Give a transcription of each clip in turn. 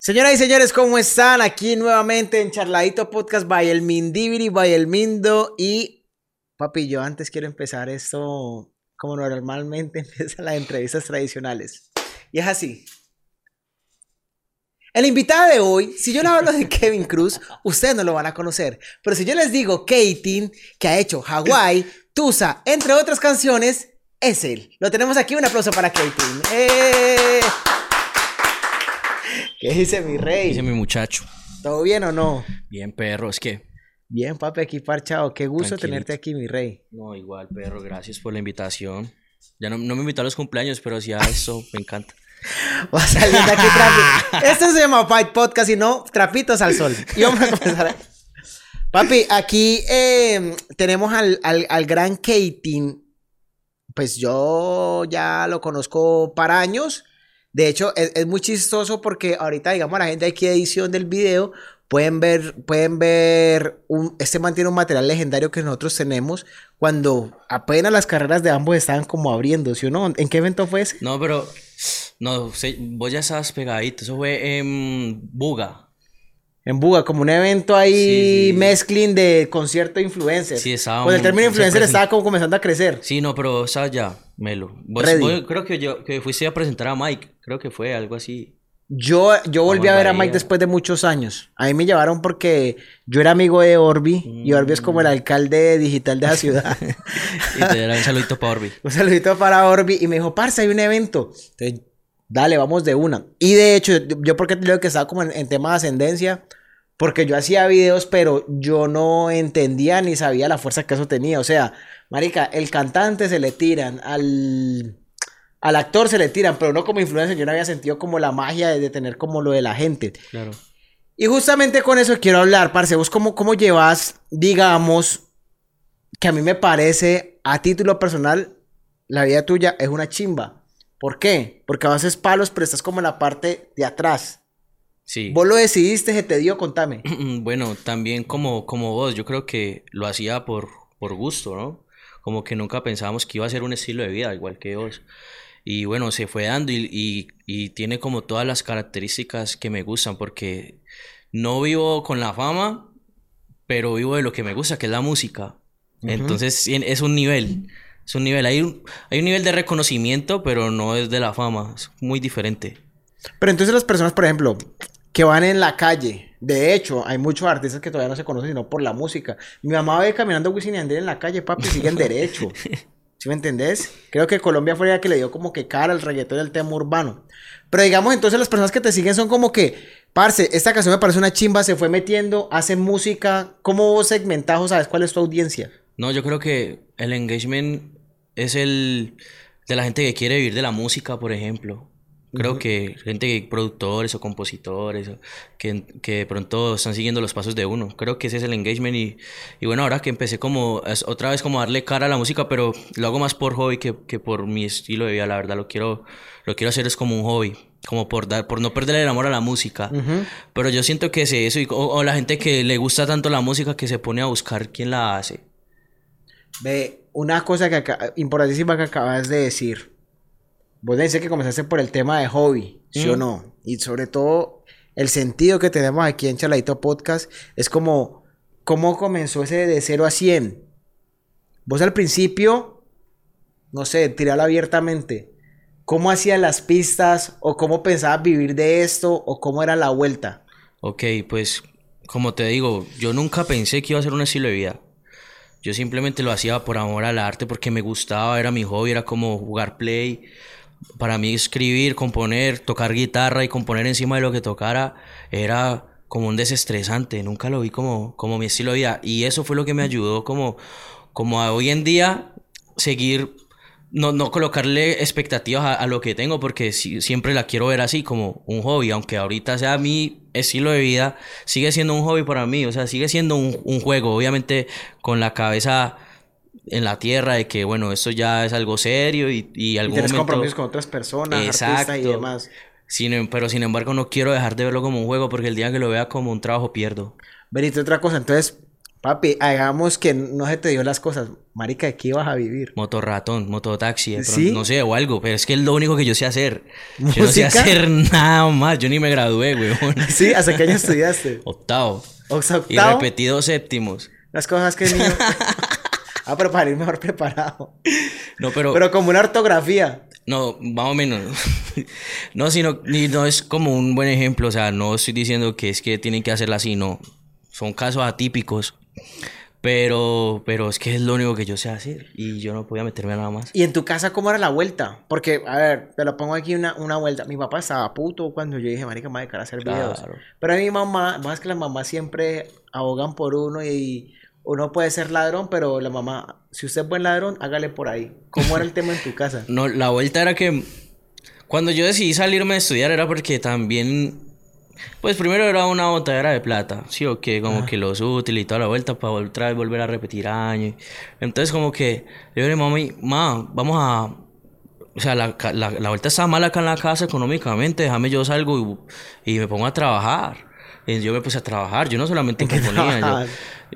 Señoras y señores, ¿cómo están? Aquí nuevamente en Charladito Podcast by el Mindibiri, by el Mindo. Y, papi, yo antes quiero empezar esto como normalmente empiezan las entrevistas tradicionales. Y es así. El invitado de hoy, si yo le hablo de Kevin Cruz, ustedes no lo van a conocer. Pero si yo les digo Katin, que ha hecho Hawaii, Tusa, entre otras canciones, es él. Lo tenemos aquí. Un aplauso para Katin. ¡Eh! ¿Qué dice mi rey? Dice mi muchacho. ¿Todo bien o no? Bien, perro, es que. Bien, papi, aquí parchado. Qué gusto tenerte aquí, mi rey. No, igual, perro, gracias por la invitación. Ya no, no me invitó a los cumpleaños, pero sí a eso me encanta. Va saliendo aquí trapi- Esto se llama Fight Podcast y no trapitos al sol. Y vamos a comenzar. Papi, aquí eh, tenemos al, al, al gran Katin. Pues yo ya lo conozco para años. De hecho, es, es muy chistoso porque ahorita, digamos, la gente aquí de edición del video pueden ver, pueden ver, un, este mantiene un material legendario que nosotros tenemos cuando apenas las carreras de ambos estaban como abriendo, ¿sí o no? ¿En qué evento fue ese? No, pero. No, vos ya estabas pegadito. Eso fue en Buga. En Buga, como un evento ahí Sí, sí. mezcling de concierto de influencers. Sí, estaba Pues el término influencer present- estaba como comenzando a crecer. Sí, no, pero sabes ya, Melo. Vos, creo que yo que fuiste a presentar a Mike. Creo que fue algo así. Yo, yo volví a ver a Mike después de muchos años. A mí me llevaron porque yo era amigo de Orbi y Orbi es como el Mm. alcalde digital de la ciudad. Y te daré un saludito para Orbi. un saludito para Orbi y me dijo, parce, hay un evento. Entonces, dale, vamos de una. Y de hecho, yo, yo porque te digo que estaba como en, en tema de ascendencia, porque yo hacía videos, pero yo no entendía ni sabía la fuerza que eso tenía. O sea, marica, el cantante se le tiran, al, al actor se le tiran, pero no como influencer. Yo no había sentido como la magia de, de tener como lo de la gente. Claro. Y justamente con eso quiero hablar, parce. ¿Vos cómo, cómo llevas, digamos, que a mí me parece, a título personal, la vida tuya es una chimba? ¿Por qué? Porque a veces palos, pero estás como en la parte de atrás. Sí. Vos lo decidiste, se te dio, contame. Bueno, también como, como vos, yo creo que lo hacía por, por gusto, ¿no? Como que nunca pensábamos que iba a ser un estilo de vida, igual que vos. Y bueno, se fue dando y, y, y tiene como todas las características que me gustan, porque no vivo con la fama, pero vivo de lo que me gusta, que es la música. Entonces es un nivel, es un nivel. Hay un, hay un nivel de reconocimiento, pero no es de la fama, es muy diferente. Pero entonces las personas, por ejemplo, que van en la calle, de hecho, hay muchos artistas que todavía no se conocen sino por la música. Mi mamá ve caminando Wisin y Yandel en la calle, papi, siguen derecho. ¿Sí me entendés? Creo que Colombia fue la que le dio como que cara al reggaetón del tema urbano. Pero digamos, entonces las personas que te siguen son como que, parce, esta canción me parece una chimba, se fue metiendo, hace música. ¿Cómo vos segmentás o sabes cuál es tu audiencia? No, yo creo que el engagement es el de la gente que quiere vivir de la música, por ejemplo. Creo que gente, que- productores o compositores, que, que de pronto están siguiendo los pasos de uno. Creo que ese es el engagement y, y bueno, ahora que empecé como otra vez como darle cara a la música, pero lo hago más por hobby que, que por mi estilo de vida, la verdad. Lo quiero, lo quiero hacer es como un hobby, como por dar, por no perder el amor a la música. Pero yo siento que es eso, y- o, o la gente que le gusta tanto la música que se pone a buscar quién la hace. Ve, una cosa que aca- importantísima que acabas de decir. Vos dices que comenzaste por el tema de hobby, ¿sí o Mm. no? Y sobre todo, el sentido que tenemos aquí en Chaladito Podcast es como, ¿cómo comenzó ese de 0 a 100? Vos al principio, no sé, tiralo abiertamente. ¿Cómo hacías las pistas? ¿O cómo pensabas vivir de esto? ¿O cómo era la vuelta? Ok, pues como te digo, yo nunca pensé que iba a ser un estilo de vida. Yo simplemente lo hacía por amor al arte, porque me gustaba, era mi hobby, era como jugar play. Para mí escribir, componer, tocar guitarra y componer encima de lo que tocara era como un desestresante. Nunca lo vi como, como mi estilo de vida. Y eso fue lo que me ayudó como, como a hoy en día seguir no, no colocarle expectativas a, lo que tengo porque si- siempre la quiero ver así como un hobby, aunque ahorita sea mi estilo de vida, sigue siendo un hobby para mí, o sea, sigue siendo un juego, obviamente con la cabeza en la tierra de que, bueno, esto ya es algo serio y, y Y algún tienes momento... compromisos con otras personas, artistas y Exacto. demás. Sin em- pero sin embargo no quiero dejar de verlo como un juego porque el día que lo vea como un trabajo pierdo. Benito, otra cosa, entonces, Papi, hagamos que no se te dio las cosas. Marica, ¿de qué ibas a vivir? Motorratón, mototaxi, de ¿Sí? no sé, o algo, pero es que es lo único que yo sé hacer. Yo no sé ¿Música? hacer nada más, yo ni me gradué, weón. Sí, ¿hasta qué año estudiaste? Octavo. O sea, Y octavo, repetí dos séptimos. Las cosas que el niño... ah, pero para ir mejor preparado. No, pero, Pero como una ortografía. no, más o menos. no, sino, no es como un buen ejemplo, o sea, no estoy diciendo que es que tienen que hacerla así, no. Son casos atípicos. Pero, pero es que es lo único que yo sé hacer y yo no podía meterme a nada más. ¿Y en tu casa cómo era la vuelta? Porque, a ver, te lo pongo aquí una, una vuelta. Mi papá estaba puto cuando yo dije, marica, me voy a dedicar a hacer videos. Claro. Pero a mi mamá, más que las mamás siempre abogan por uno y uno puede ser ladrón, pero la mamá, si usted es buen ladrón, hágale por ahí. ¿Cómo era el tema en tu casa? No, la vuelta era que cuando yo decidí salirme a estudiar era porque también, pues primero era una botadera de plata, sí o que como que los útiles y toda la vuelta para otra vez volver a repetir años. Entonces como que yo le dije, mami, ma, vamos a, o sea, la, la, la vuelta está mal acá en la casa económicamente, déjame yo salgo y, y me pongo a trabajar. Yo me puse a trabajar, yo no solamente ¿En qué componía, yo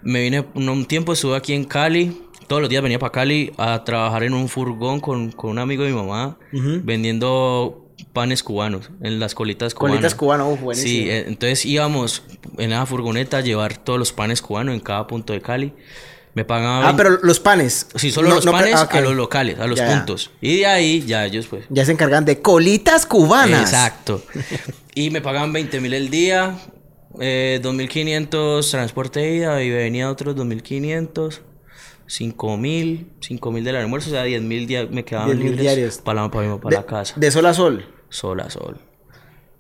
me vine un, tiempo, estuve aquí en Cali, todos los días venía para Cali a trabajar en un furgón con, con un amigo de mi mamá, vendiendo panes cubanos, en las colitas cubanas. Colitas cubanas, uf, buenísimo. Sí, eh, entonces íbamos en esa furgoneta a llevar todos los panes cubanos en cada punto de Cali. Me pagaban... Ah, pero los panes. Sí, solo No- los no, panes ah, ok. a los locales, a los Ya, ya. puntos. Y de ahí ya ellos pues... Ya se encargan de colitas cubanas. Exacto. Y me pagaban 20 mil el día, eh, 2.500 transporte de ida y venía otros 2.500, 5.000, 5.000 del almuerzo, o sea, 10.000 dia- me quedaban 10.000 libres diarios. para, la- para, para De, la casa. de sol a sol. Sol a sol.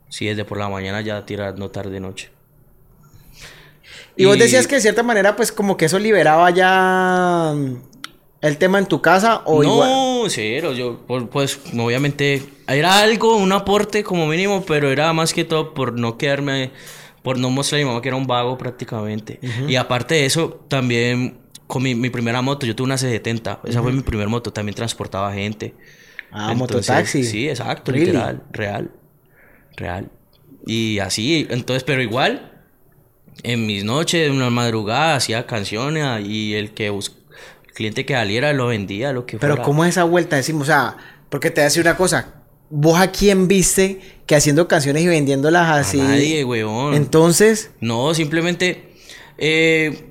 Sí, desde por la mañana ya tirando tarde noche. Y, vos decías que de cierta manera, pues como que eso liberaba ya mm, el tema en tu casa o igual. No, cero, yo pues obviamente era algo, un aporte como mínimo, pero era más que todo por no quedarme, por no mostrar a mi mamá que era un vago prácticamente. Y aparte de eso, también con mi, mi primera moto, yo tuve una C70, esa fue mi primera moto, también transportaba gente. Ah, Entonces, mototaxi. Sí, exacto, Really? literal, real, real. Y así, entonces, pero igual, en mis noches, en una madrugada, hacía canciones y el que bus- el cliente que saliera lo vendía, lo que Pero fuera. ¿cómo es esa vuelta? Decimos, o sea, porque te voy a decir una cosa. ¿Vos a quién viste que haciendo canciones y vendiéndolas así? A nadie, weón. Entonces, No, simplemente. eh,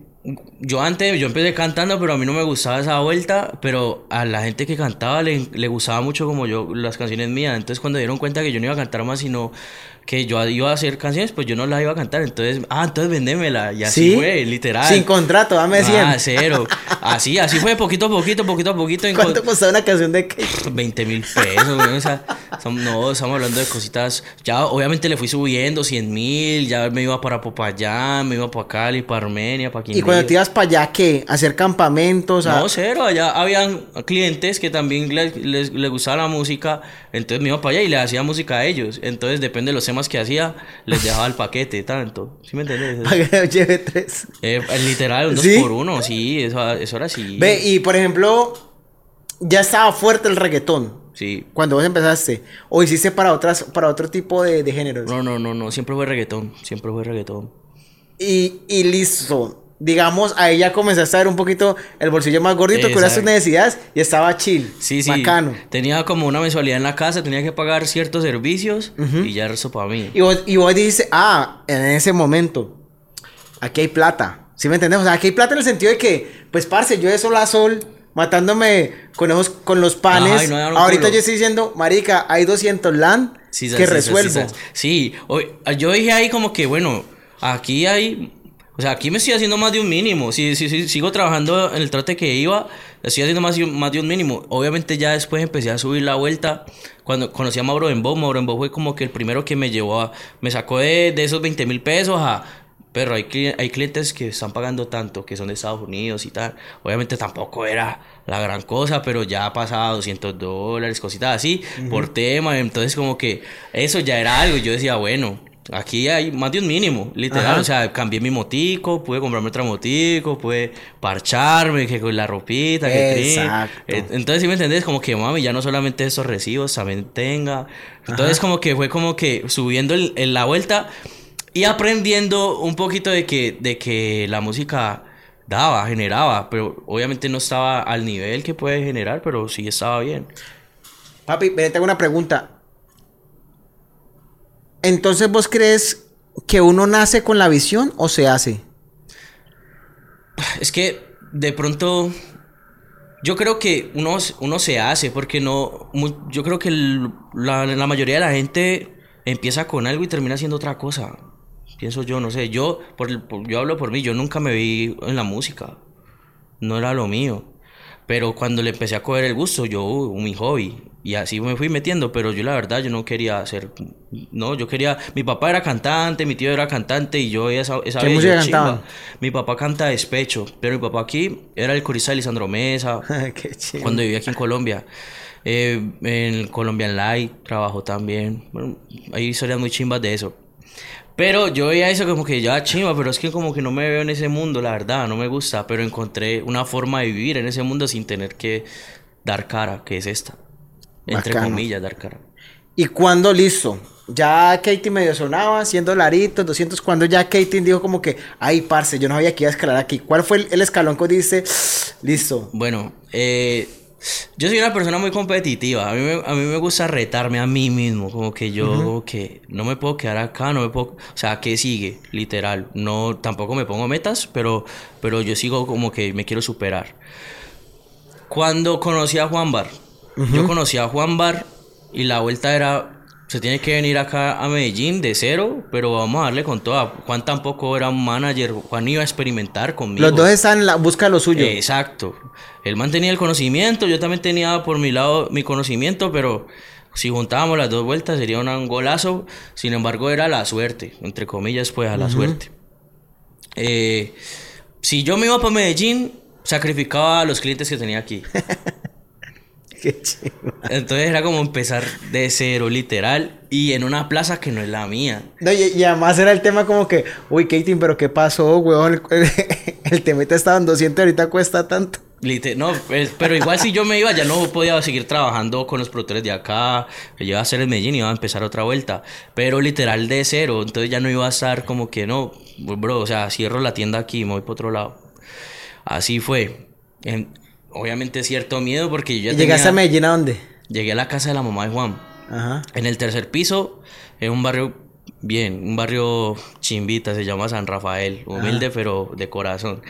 yo antes, yo empecé cantando, pero a mí no me gustaba esa vuelta. Pero a la gente que cantaba le, le gustaba mucho como yo, las canciones mías. Entonces, cuando dieron cuenta que yo no iba a cantar más, sino que yo iba a hacer canciones, pues yo no las iba a cantar. Entonces, ah, entonces vendémela. Y así ¿Sí? fue, literal. sin contrato, dame 100. Ah, cero. Así, así fue, poquito a poquito, poquito a poquito. ¿Cuánto co- costaba una canción de qué? 20 mil pesos, güey, o sea, som- no, estamos hablando de cositas. Ya, obviamente le fui subiendo 100 mil, ya me iba para Popayán, me iba para Cali, para Armenia, para Y Quindío. cuando te ibas para allá, ¿qué? ¿Hacer campamentos? a- No, cero, allá habían clientes que también les, les, les gustaba la música, entonces me iba para allá y le hacía música a ellos. Entonces, depende de los temas que hacía, les dejaba el paquete, tanto. ¿Sí me que lleve tres. Eh, literal, un por uno, sí, eso, eso era así. Ve, y por ejemplo, ya estaba fuerte el reggaetón. Sí. Cuando vos empezaste. O hiciste para otras, para otro tipo de, de géneros. No, no, no, no, siempre fue reggaetón, siempre fue reggaetón. Y, y listo. Digamos, ahí ya comenzaste a ver un poquito el bolsillo más gordito, que tus Exacto. necesidades y estaba chill. Sí, sí. Bacano. Tenía como una mensualidad en la casa, tenía que pagar ciertos servicios y ya resto para mí. Y vos, y vos dices, ah, en ese momento, aquí hay plata. ¿Sí me entendés? O sea, aquí hay plata en el sentido de que, pues, parce, yo de sol a sol, matándome con, esos, con los panes. Ay, no, Ahorita culo. yo estoy diciendo, marica, hay 200 land Sí, que sí, resuelvo. sí, sí. Sí, yo dije ahí como que, bueno, aquí hay... O sea, aquí me estoy haciendo más de un mínimo. Si, si, si sigo trabajando en el trote que iba, estoy haciendo más de, un, más de un mínimo. Obviamente ya después empecé a subir la vuelta. Cuando conocí a Mauro Dembow, Mauro Dembow fue como que el primero que me llevó a... Me sacó de, de esos 20 mil pesos a... Pero hay, cli- hay clientes que están pagando tanto, que son de Estados Unidos y tal. Obviamente tampoco era la gran cosa, pero ya pasaba 200 dólares, cositas así, por tema. Entonces como que eso ya era algo. Yo decía, bueno, aquí hay más de un mínimo, literal. Ajá. O sea, cambié mi motico, pude comprarme otra motico, pude parcharme, que con la ropita, que trin. Exacto. Eh, Entonces, si me entendés, como que mami, ya no solamente estos recibos, también tenga. Entonces, como que fue como que subiendo el- en la vuelta y aprendiendo un poquito de que, de que la música daba, generaba, pero obviamente no estaba al nivel que puede generar, pero sí estaba bien. Papi, tengo una pregunta. Entonces, ¿vos crees que uno nace con la visión o se hace? Es que de pronto yo creo que uno, uno se hace porque no yo creo que la, mayoría de la gente empieza con algo y termina haciendo otra cosa. Pienso yo, no sé, yo por, yo hablo por mí, yo nunca me vi en la música. No era lo mío. Pero cuando le empecé a coger el gusto, yo, uh, mi hobby, y así me fui metiendo, pero yo la verdad, yo no quería hacer, no, yo quería, mi papá era cantante, mi tío era cantante, y yo esa, esa ¿Qué vez, música yo, cantaban? chimba. Mi papá canta despecho, pero mi papá aquí era el corista de Lisandro Mesa, Qué chido. cuando vivía aquí en Colombia. Eh, en Colombian Light trabajó también. Bueno, hay historias muy chimbas de eso. Pero yo veía eso como que ya chimba, pero es que como que no me veo en ese mundo, la verdad, no me gusta. Pero encontré una forma de vivir en ese mundo sin tener que dar cara, que es esta. Entre Bacano. comillas, dar cara. ¿Y cuándo listo? Ya Katie medio sonaba, 100 dolaritos, 200, cuando ya Katie dijo como que, ay, parce, yo no sabía que iba a escalar aquí. ¿Cuál fue el, el escalón que dice, listo? Bueno, eh, yo soy una persona muy competitiva. A mí, me, a mí me gusta retarme a mí mismo. Como que yo, que no me puedo quedar acá, no me puedo. O sea, ¿qué sigue? Literal. No, tampoco me pongo metas, pero, pero yo sigo como que me quiero superar. Cuando conocí a Juan Bar, yo conocí a Juan Bar y la vuelta era. Se tiene que venir acá a Medellín de cero, pero vamos a darle con toda. Juan tampoco era un manager. Juan iba a experimentar conmigo. Los dos están en la busca de lo suyo. Exacto. Él mantenía el conocimiento, yo también tenía por mi lado mi conocimiento, pero si juntábamos las dos vueltas sería un golazo. Sin embargo, era la suerte, entre comillas, pues a la suerte. Eh, si yo me iba para Medellín, sacrificaba a los clientes que tenía aquí. Qué chido. Entonces era como empezar de cero, literal, y en una plaza que no es la mía. No, y, y además era el tema como que, uy, Katie, pero ¿qué pasó, weón? El, el temita estaba en 200 ahorita cuesta tanto. Lite- no, pues, pero igual si yo me iba ya no podía seguir trabajando con los productores de acá, yo iba a hacer el Medellín y iba a empezar otra vuelta, pero literal de cero, entonces ya no iba a estar como que no, bro, o sea, cierro la tienda aquí y me voy para otro lado. Así fue. En- obviamente cierto miedo porque yo ya ¿Y llegaste a Medellín a dónde? Llegué a la casa de la mamá de Juan. Ajá. En el tercer piso, en un barrio bien, un barrio chimbita, se llama San Rafael, humilde pero de corazón.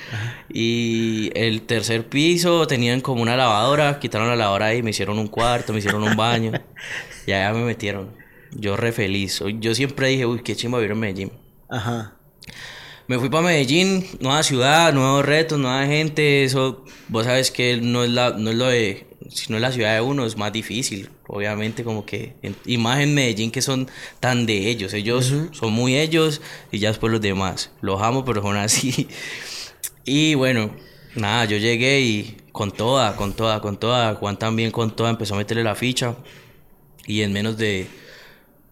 Y el tercer piso tenían como una lavadora, quitaron la lavadora ahí, me hicieron un cuarto, me hicieron un baño, y allá me metieron. Yo re feliz. Yo siempre dije, uy, qué chimba vivir en Medellín. Ajá. Me fui para Medellín, nueva ciudad, nuevos retos, nueva gente, eso, vos sabes que no es, la, no es lo de, si no es la ciudad de uno, es más difícil, obviamente como que, en- y más en Medellín que son tan de ellos, ellos son muy ellos y ya después los demás, los amo pero son así. Y bueno, nada, yo llegué y con toda, con toda, con toda, Juan también con toda empezó a meterle la ficha y en menos de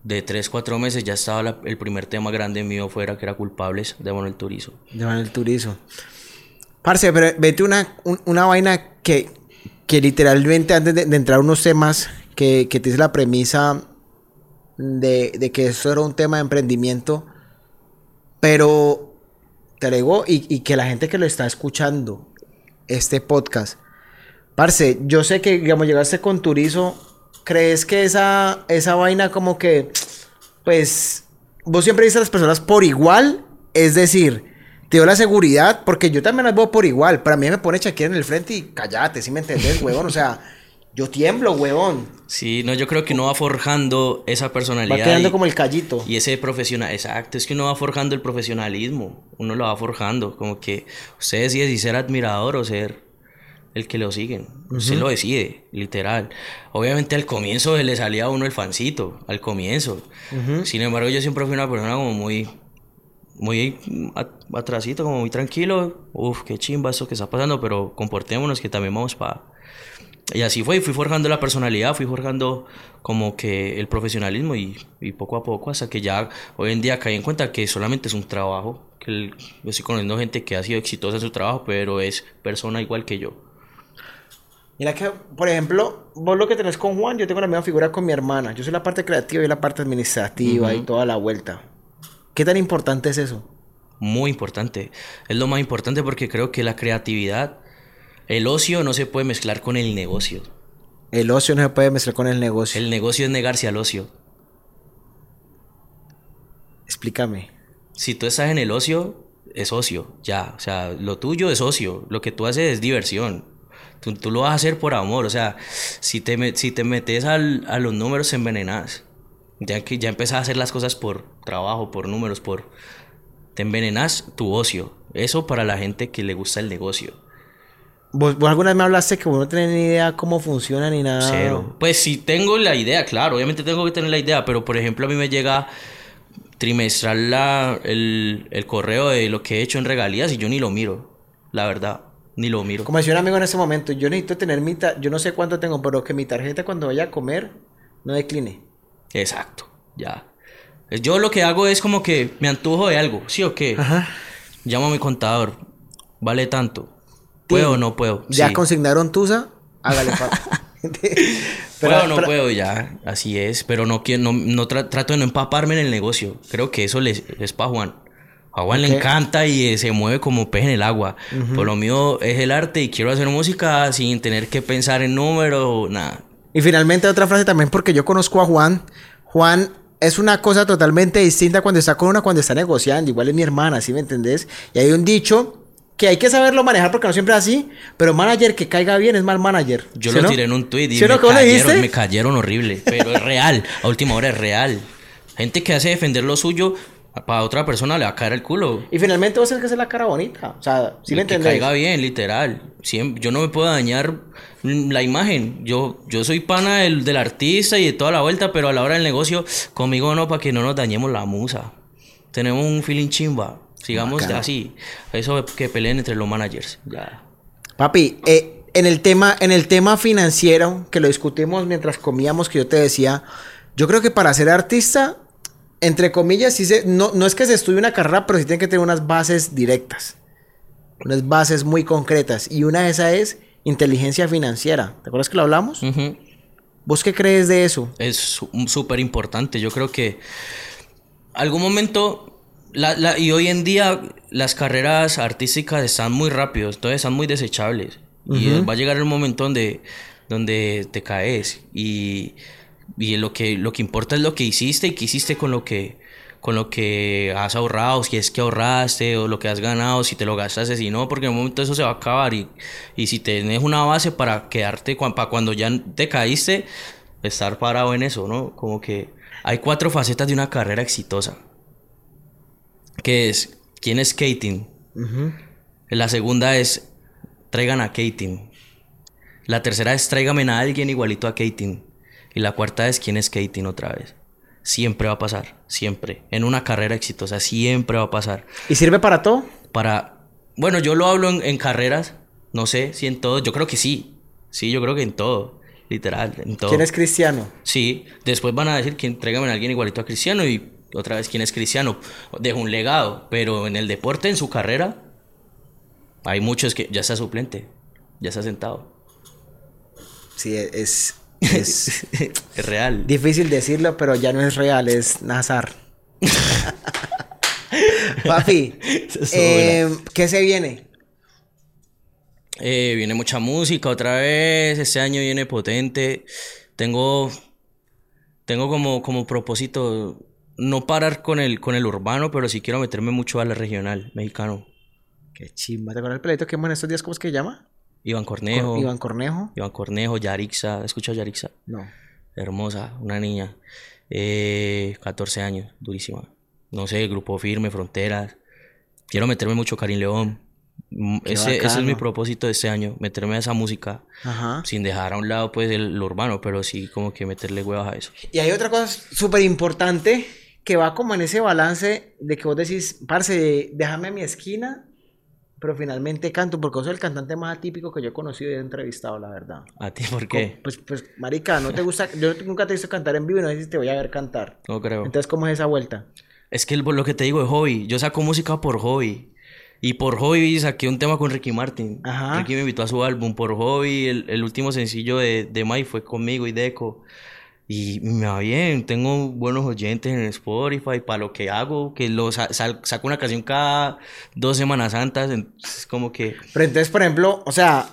de 3, 4 meses ya estaba la- el primer tema grande mío fuera que era Culpables de Manuel Turizo. De Manuel Turizo. Parce, pero vete una, un- una vaina que, que literalmente antes de, de entrar unos temas que, que te dice la premisa de, de que eso era un tema de emprendimiento, pero te agregó y, y que la gente que lo está escuchando, este podcast, parce, yo sé que, digamos, llegaste con Turizo, ¿crees que esa, esa vaina como que, pues, vos siempre dices a las personas por igual? Es decir, te dio la seguridad, porque yo también las veo por igual. Para mí me pone Shakira en el frente y cállate, si me entendés, huevón? O sea, yo tiemblo, huevón. Sí, no, yo creo que uno va forjando esa Va personalidad. quedando y, como el callito. y ese profesional, exacto, es que uno va forjando el profesionalismo, uno lo va forjando, como que usted decide si ser admirador o ser el que lo siguen, usted lo decide, literal. Obviamente al comienzo le salía a uno el fancito, al comienzo. Sin embargo, yo siempre fui una persona como muy, muy at- atrasito, como muy tranquilo. Uf, qué chimba eso que está pasando, pero comportémonos que también vamos para... Y así fue, y fui forjando la personalidad, fui forjando como que el profesionalismo y, y poco a poco hasta que ya hoy en día caí en cuenta que solamente es un trabajo, que el- yo estoy conociendo gente que ha sido exitosa en su trabajo, pero es persona igual que yo. Mira que, por ejemplo, vos lo que tenés con Juan, yo tengo la misma figura con mi hermana. Yo soy la parte creativa y la parte administrativa y toda la vuelta. ¿Qué tan importante es eso? Muy importante. Es lo más importante porque creo que la creatividad, el ocio no se puede mezclar con el negocio. El ocio no se puede mezclar con el negocio. El negocio es negarse al ocio. Explícame. Si tú estás en el ocio, es ocio, ya. O sea, lo tuyo es ocio. Lo que tú haces es diversión. Tú, tú lo vas a hacer por amor. O sea, si te, si te metes al- a los números, envenenas. Ya que ya empezás a hacer las cosas por trabajo, por números, por... Te envenenas tu ocio. Eso para la gente que le gusta el negocio. ¿Vos, vos alguna vez me hablaste que vos no tenés ni idea cómo funciona ni nada? Cero. Pues sí tengo la idea, claro, obviamente tengo que tener la idea, pero por ejemplo a mí me llega trimestral la, el, el correo de lo que he hecho en regalías y yo ni lo miro, la verdad, ni lo miro. Como decía un amigo en ese momento, yo necesito tener mi... ta- Yo no sé cuánto tengo, pero que mi tarjeta cuando vaya a comer no decline. Exacto, ya. Yo lo que hago es como que me antojo de algo, ¿sí o qué? Ajá. Llamo a mi contador, vale tanto. ¿Puedo o no puedo? Ya Sí. consignaron Tusa, hágale papi. puedo o no puedo, ya, así es. Pero no, quiero, no, no tra- trato de no empaparme en el negocio. Creo que eso les, es para Juan. A Juan le encanta y eh, se mueve como pez en el agua. Por lo mío es el arte y quiero hacer música sin tener que pensar en números, nada. Y finalmente otra frase también porque yo conozco a Juan. Juan es una cosa totalmente distinta cuando está con una cuando está negociando. Igual es mi hermana, ¿sí me entendés? Y hay un dicho que hay que saberlo manejar porque no siempre es así. Pero manager que caiga bien es mal manager. Yo ¿Sí lo no? tiré en un tweet y ¿Sí o no? me, ¿Cómo le cayeron, me cayeron horrible. Pero es real. A última hora es real. Gente que hace defender lo suyo, para otra persona le va a caer el culo. Y finalmente vos tenés que hacer la cara bonita. O sea, ¿sí me que entendés? caiga bien, literal. Siem- yo no me puedo dañar la imagen. Yo, yo soy pana del, del artista y de toda la vuelta, pero a la hora del negocio, conmigo no, para que no nos dañemos la musa. Tenemos un feeling chimba. Sigamos así. Eso que peleen entre los managers. Ya. Papi, eh, en, el tema, en el tema financiero, que lo discutimos mientras comíamos, que yo te decía, yo creo que para ser artista, entre comillas, sí se, no, no es que se estudie una carrera, pero sí tiene que tener unas bases directas, unas bases muy concretas. Y una de esas es inteligencia financiera. ¿Te acuerdas que lo hablamos? ¿Vos qué crees de eso? Es súper importante. Yo creo que algún momento, la- la- y hoy en día las carreras artísticas están muy rápidos, entonces están muy desechables. Y va a llegar el momento donde, donde te caes. Y, y lo, que, lo que importa es lo que hiciste y qué hiciste con lo que, con lo que has ahorrado, si es que ahorraste o lo que has ganado, si te lo gastaste, si no, porque en un momento eso se va a acabar. Y, y si tenés una base para quedarte, para cuando ya te caíste, estar parado en eso, ¿no? Como que hay cuatro facetas de una carrera exitosa. Que es, ¿quién es Kating? Ujú. La segunda es, traigan a Kating. La tercera es, tráigame a alguien igualito a Kating. Y la cuarta es, ¿quién es Kating otra vez? Siempre va a pasar, siempre. En una carrera exitosa, siempre va a pasar. ¿Y sirve para todo? Para, bueno, yo lo hablo en, en carreras, no sé si en todo, yo creo que sí. Sí, yo creo que en todo, literal, en todo. ¿Quién es cristiano? Sí, después van a decir que tráigame a alguien igualito a Cristiano y otra vez quién es Cristiano. Deja un legado, pero en el deporte, en su carrera, hay muchos que ya está suplente, ya está sentado. Sí, es, es es real. difícil decirlo, pero ya no es real, es Nazar. Papi, eh, ¿qué se viene? Eh, viene mucha música otra vez, este año viene potente. Tengo, tengo como, como propósito no parar con el, con el urbano, pero sí quiero meterme mucho a la regional mexicano. Qué chimba, ¿te acuerdas el peladito que vemos en estos días? ¿Cómo es que se llama? Iván Cornejo. Con Iván Cornejo. Iván Cornejo, Yarixa. ¿Has escuchado Yarixa? No. Hermosa, una niña. Eh, 14 años, durísima. No sé, Grupo Firme, Fronteras. Quiero meterme mucho Karim León. Mm, Ese, ese es mi propósito de este año, meterme a esa música. Ajá. Sin dejar a un lado, pues, el, lo urbano, pero sí como que meterle huevas a eso. Y hay otra cosa súper importante que va como en ese balance de que vos decís, parce, déjame a mi esquina, pero finalmente canto, porque sos el cantante más atípico que yo he conocido y he entrevistado, la verdad. ¿A ti por qué? Pues, pues, marica, no te gusta, yo nunca te he visto cantar en vivo y no sé si te voy a ver cantar. No creo. Entonces, ¿cómo es esa vuelta? Es que el- lo que te digo es hobby. Yo saco música por hobby. Y por hobby saqué un tema con Ricky Martin. Ajá. Ricky me invitó a su álbum por hobby. El, el último sencillo de, de Mai fue conmigo y Deco. Y me va bien, tengo buenos oyentes en Spotify para lo que hago, que lo sa- saco una canción cada dos Semanas Santas, entonces como que... Pero entonces, por ejemplo, o sea,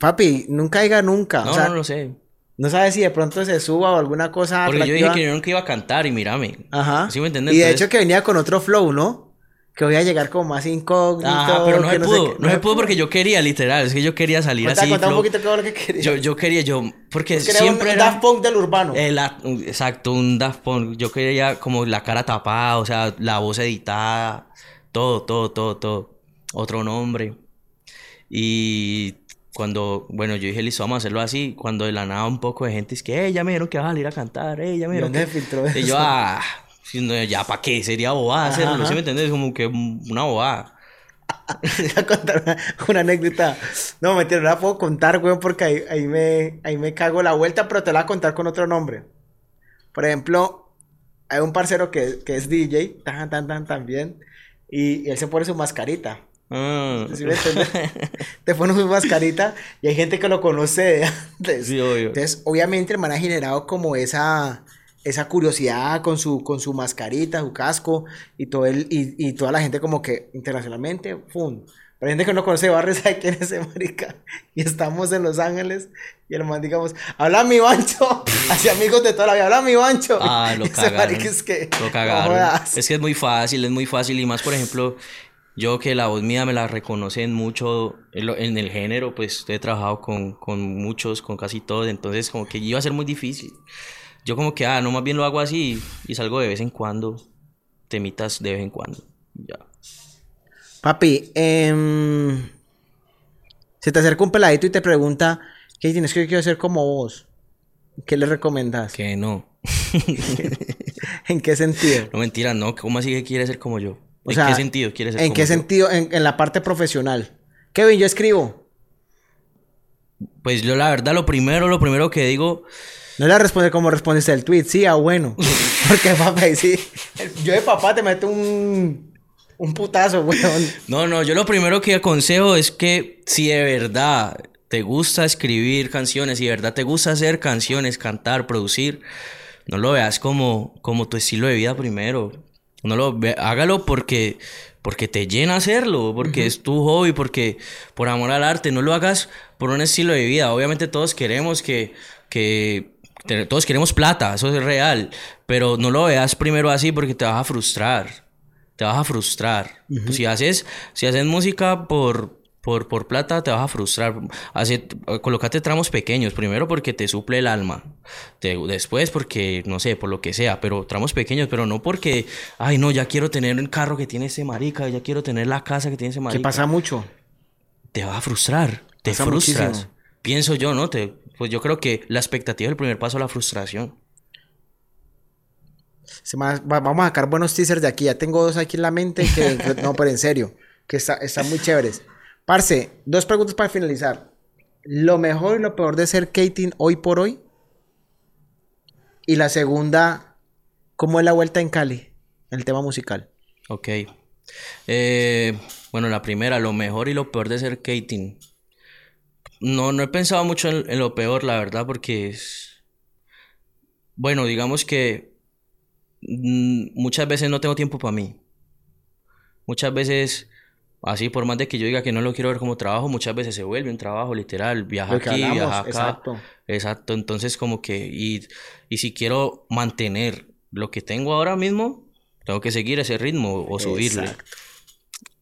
papi, nunca diga nunca. No, o sea, no lo sé. no sabes si de pronto se suba o alguna cosa Porque yo dije atractiva. que yo nunca iba a cantar y mírame. Ajá. ¿Sí me entiendes? Y de Entonces- hecho que venía con otro flow, ¿no? Que voy a llegar como más incógnito. Ah, pero no se pudo, no se pudo porque yo quería, literal, es que yo quería salir Cuenta, así. cuenta un poquito qué lo que quería. Yo, yo quería, yo, porque Quería siempre un era... Daft Punk del urbano. El a- exacto, un Daft Punk. Yo quería como la cara tapada, o sea, la voz editada, todo, todo, todo, todo. Otro nombre. Y cuando, bueno, yo dije, listo, vamos a hacerlo así. Cuando de la nada un poco de gente es que, eh, ya me dijeron que vas a salir a cantar, eh, ya me ¿Y dijeron dónde que... Y yo, ah, no, ya, ¿para qué? Sería bobada Ajá, hacerlo, ajá. ¿sí me entiendes? Como que una bobada. Voy a contar una, una anécdota. No, mentira, no la puedo contar, güey, porque ahí, ahí, me, ahí me cago la vuelta, pero te la voy a contar con otro nombre. Por ejemplo, hay un parcero que, que es DJ, tan, tan, tan, también, y, y él se pone su mascarita. Ah. ¿Sí me entiendes? Te pone su mascarita y hay gente que lo conoce antes. Sí, obvio. Entonces, obviamente, el man ha generado como esa, esa curiosidad con su, con su mascarita, su casco y, todo el, y, y toda la gente como que internacionalmente, ¡fum! Pero hay gente que no conoce Barrio, sabe quién es ese marica. Y estamos en Los Ángeles y el man, digamos, habla mi bancho. Así amigos de toda la vida, habla mi bancho. Ah, lo cagaron. es que, Lo cagaron. es que es muy fácil, es muy fácil. Y más, por ejemplo, yo que la voz mía me la reconocen mucho en, lo- en el género, pues he trabajado con, con muchos, con casi todos. Entonces, como que iba a ser muy difícil. Yo, como que, ah, no, más bien lo hago así y salgo de vez en cuando. Temitas de vez en cuando. Ya. Papi, em, se te acerca un peladito y te pregunta, ¿qué tienes que quiero ser como vos? ¿Qué le recomendas? Que no. ¿En qué sentido? No mentira, no. ¿Cómo así que quiere ser como yo? O ¿En sea, qué sentido quiere ser ¿En como qué yo? sentido? En, en la parte profesional. Kevin, yo escribo. Pues yo, la verdad, lo primero, lo primero que digo. No le responde como respondiste el tweet, sí, ah, bueno. Porque papá, ahí sí. Yo de papá te meto un, un putazo, weón. No, no, yo lo primero que aconsejo es que si de verdad te gusta escribir canciones, si de verdad te gusta hacer canciones, cantar, producir, no lo veas como, como tu estilo de vida primero. No lo ve- hágalo porque, porque te llena hacerlo, porque es tu hobby, porque por amor al arte, no lo hagas por un estilo de vida. Obviamente todos queremos que, que todos queremos plata, eso es real, pero no lo veas primero así porque te vas a frustrar te vas a frustrar. Pues si haces, si haces música por, por, por plata, te vas a frustrar. Hace, colócate tramos pequeños, primero porque te suple el alma. Te- después porque, no sé, por lo que sea, pero tramos pequeños, pero no porque, ay no, ya quiero tener el carro que tiene ese marica, ya quiero tener la casa que tiene ese Que marica. pasa mucho. Te va a frustrar, te Pasa frustras. muchísimo. Pienso yo, ¿no? Te, pues yo creo que la expectativa es el primer paso a la frustración. Se me- va- vamos a sacar buenos teasers de aquí. Ya tengo dos aquí en la mente que, no, pero en serio, que está- están muy chéveres. Parce, dos preguntas para finalizar. Lo mejor y lo peor de ser Kating hoy por hoy. Y la segunda, ¿cómo es la vuelta en Cali? El tema musical. Ok. Eh, bueno, la primera, lo mejor y lo peor de ser Kating. No, no he pensado mucho en, en lo peor, la verdad, porque es... Bueno, digamos que mm, muchas veces no tengo tiempo para mí. Muchas veces, así por más de que yo diga que no lo quiero ver como trabajo, muchas veces se vuelve un trabajo literal. Viaja aquí, hablamos, viaja acá. exacto. Exacto, entonces como que, y, y si quiero mantener lo que tengo ahora mismo, tengo que seguir ese ritmo o subirle. Exacto.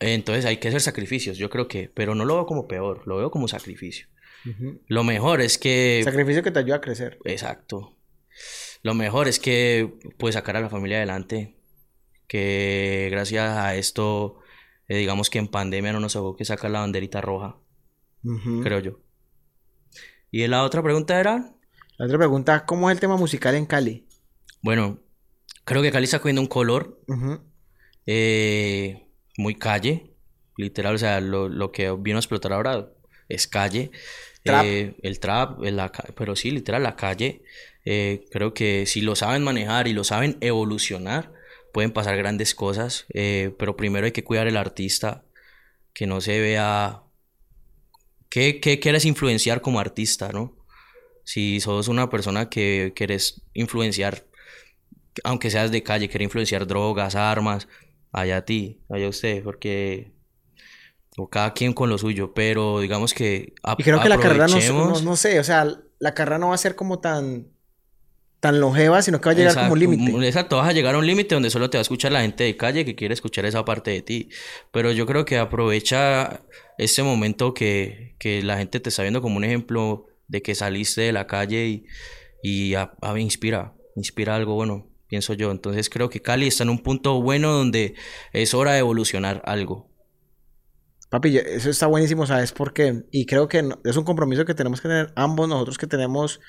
Entonces hay que hacer sacrificios, yo creo que, pero no lo veo como peor, lo veo como sacrificio. Lo mejor es que, Sacrificio que te ayuda a crecer. exacto, lo mejor es que puedes sacar a la familia adelante, que gracias a esto, eh, digamos que en pandemia no nos hubo que sacar la banderita roja, creo yo. Y la otra pregunta era, La otra pregunta, ¿cómo es el tema musical en Cali? bueno, creo que Cali está cogiendo un color eh, muy calle, literal, o sea, lo, lo que vino a explotar ahora es calle. Trap. Eh, el trap, la ca- pero sí, literal, la calle. eh, creo que si lo saben manejar y lo saben evolucionar, pueden pasar grandes cosas, eh, pero primero hay que cuidar el artista, que no se vea... ¿Qué, qué quieres influenciar como artista, no? Si sos una persona que querés influenciar, aunque seas de calle, quieres influenciar drogas, armas, allá a ti, allá a usted, porque o cada quien con lo suyo, pero digamos que y creo que la carrera no, no, sé, o sea, la carrera no va a ser como tan tan longeva, sino que va a llegar como un límite. Exacto, vas a llegar a un límite donde solo te va a escuchar la gente de calle que quiere escuchar esa parte de ti. Pero yo creo que aprovecha ese momento que, que la gente te está viendo como un ejemplo de que saliste de la calle y, y a, inspira, inspira algo bueno, pienso yo. Entonces creo que Cali está en un punto bueno donde es hora de evolucionar algo. Papi, eso está buenísimo, ¿sabes por qué? Y creo que es un compromiso que tenemos que tener ambos nosotros que tenemos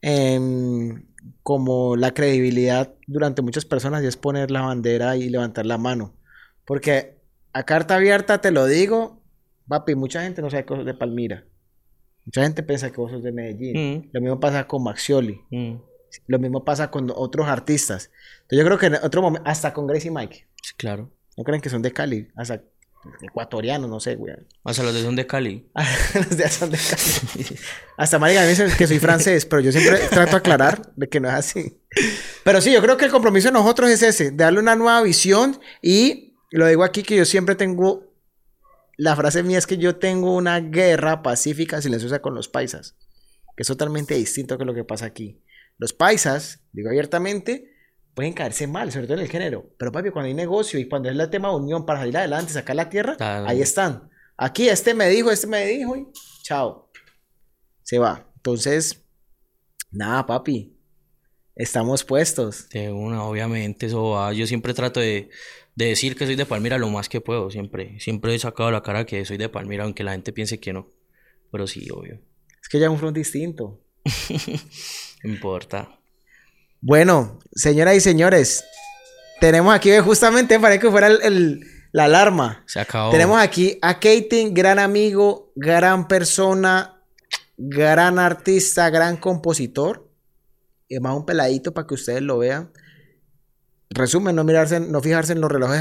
Em, como la credibilidad durante muchas personas y es poner la bandera y levantar la mano. Porque a carta abierta te lo digo, papi, mucha gente no sabe que de Palmira. Mucha gente piensa que vos sos de Medellín. Mm. Lo mismo pasa con Maxioli. Mm. Lo mismo pasa con otros artistas. Entonces yo creo que en otro momento, hasta con Gracie Mike. claro. No creen que son de Cali. Hasta ecuatorianos, no sé, güey. Hasta los de son de Cali. los de son de Cali. Hasta Marica me dicen que soy francés, pero yo siempre trato de aclarar de que no es así. Pero sí, yo creo que el compromiso de nosotros es ese, de darle una nueva visión y lo digo aquí que yo siempre tengo, la frase mía es que yo tengo una guerra pacífica silenciosa con los paisas, que es totalmente distinto que lo que pasa aquí. Los paisas, digo abiertamente, pueden caerse mal, sobre todo en el género. Pero papi, cuando hay negocio y cuando es el tema de unión para salir adelante, sacar la tierra, ahí están. Aquí este me dijo, este me dijo y chao. Se va. Entonces, nada, papi. Estamos puestos. De una, obviamente, eso va. Yo siempre trato de, decir que soy de Palmira lo más que puedo, siempre. Siempre he sacado la cara que soy de Palmira, aunque la gente piense que no. Pero sí, obvio. Es que ya es un front distinto. importa. Bueno, señoras y señores, tenemos aquí justamente, para que fuera la alarma. Se acabó. Tenemos aquí a Katie, gran amigo, gran persona, gran artista, gran compositor. Y más un peladito para que ustedes lo vean. Resumen, no mirarse, no fijarse en los relojes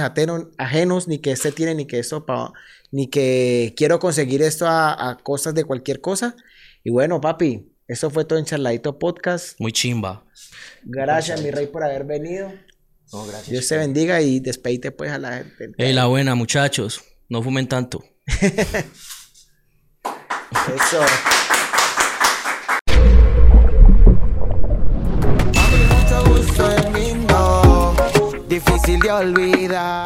ajenos, ni que este tiene, ni que esto, ni que quiero conseguir esto a, a cosas de cualquier cosa. Y bueno, papi, eso fue todo en Charladito Podcast. Muy chimba. Gracias, mi rey, por haber venido. No, gracias. Dios te bendiga y despedite pues a la gente. Ey, la buena, muchachos. No fumen tanto. Eso. Difícil de olvidar.